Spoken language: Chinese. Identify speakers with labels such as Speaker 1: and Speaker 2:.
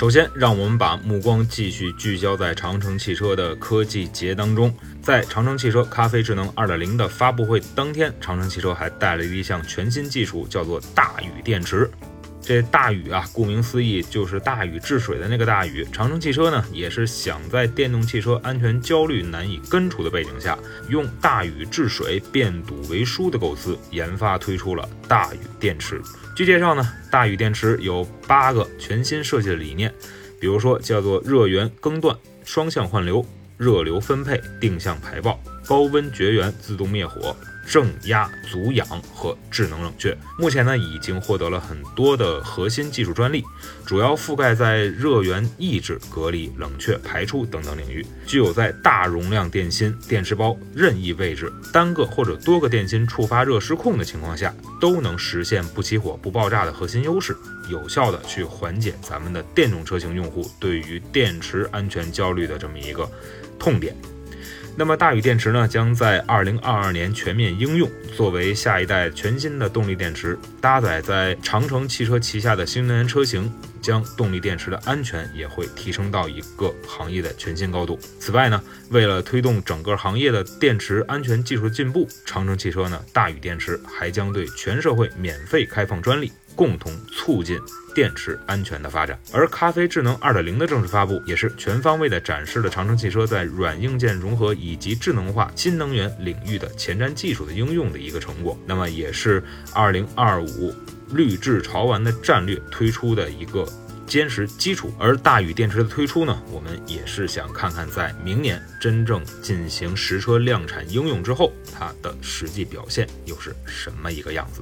Speaker 1: 首先，让我们把目光继续聚焦在长城汽车的科技节当中。在长城汽车咖啡智能2.0的发布会当天，长城汽车还带了一项全新技术，叫做大宇电池。这大禹啊，顾名思义就是大禹治水的那个大禹。长城汽车呢，也是想在电动汽车安全焦虑难以根除的背景下，用大禹治水变堵为疏的构思，研发推出了大禹电池。据介绍呢，大禹电池有八个全新设计的理念，比如说叫做热源更断、双向换流、热流分配、定向排爆、高温绝缘、自动灭火。正压阻氧和智能冷却，目前呢已经获得了很多的核心技术专利，主要覆盖在热源抑制、隔离、冷却、排出等等领域，具有在大容量电芯电池包任意位置单个或者多个电芯触发热失控的情况下，都能实现不起火、不爆炸的核心优势，有效的去缓解咱们的电动车型用户对于电池安全焦虑的这么一个痛点。那么大宇电池呢，将在二零二二年全面应用，作为下一代全新的动力电池，搭载在长城汽车旗下的新能源车型，将动力电池的安全也会提升到一个行业的全新高度。此外呢，为了推动整个行业的电池安全技术进步，长城汽车呢，大宇电池还将对全社会免费开放专利。共同促进电池安全的发展，而咖啡智能二点零的正式发布，也是全方位的展示了长城汽车在软硬件融合以及智能化新能源领域的前瞻技术的应用的一个成果。那么，也是二零二五绿智潮玩的战略推出的一个坚实基础。而大宇电池的推出呢，我们也是想看看在明年真正进行实车量产应用之后，它的实际表现又是什么一个样子。